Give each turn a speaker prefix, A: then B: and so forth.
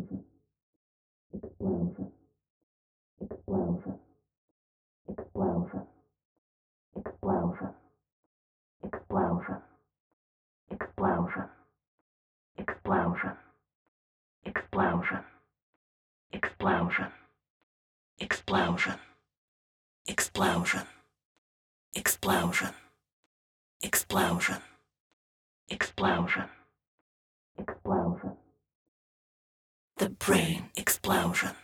A: explosion, explosion, explosion, explosion, explosion, explosion, explosion, explosion, explosion, explosion, explosion, explosion, explosion, explosion, explosion, explosion. The brain explosion.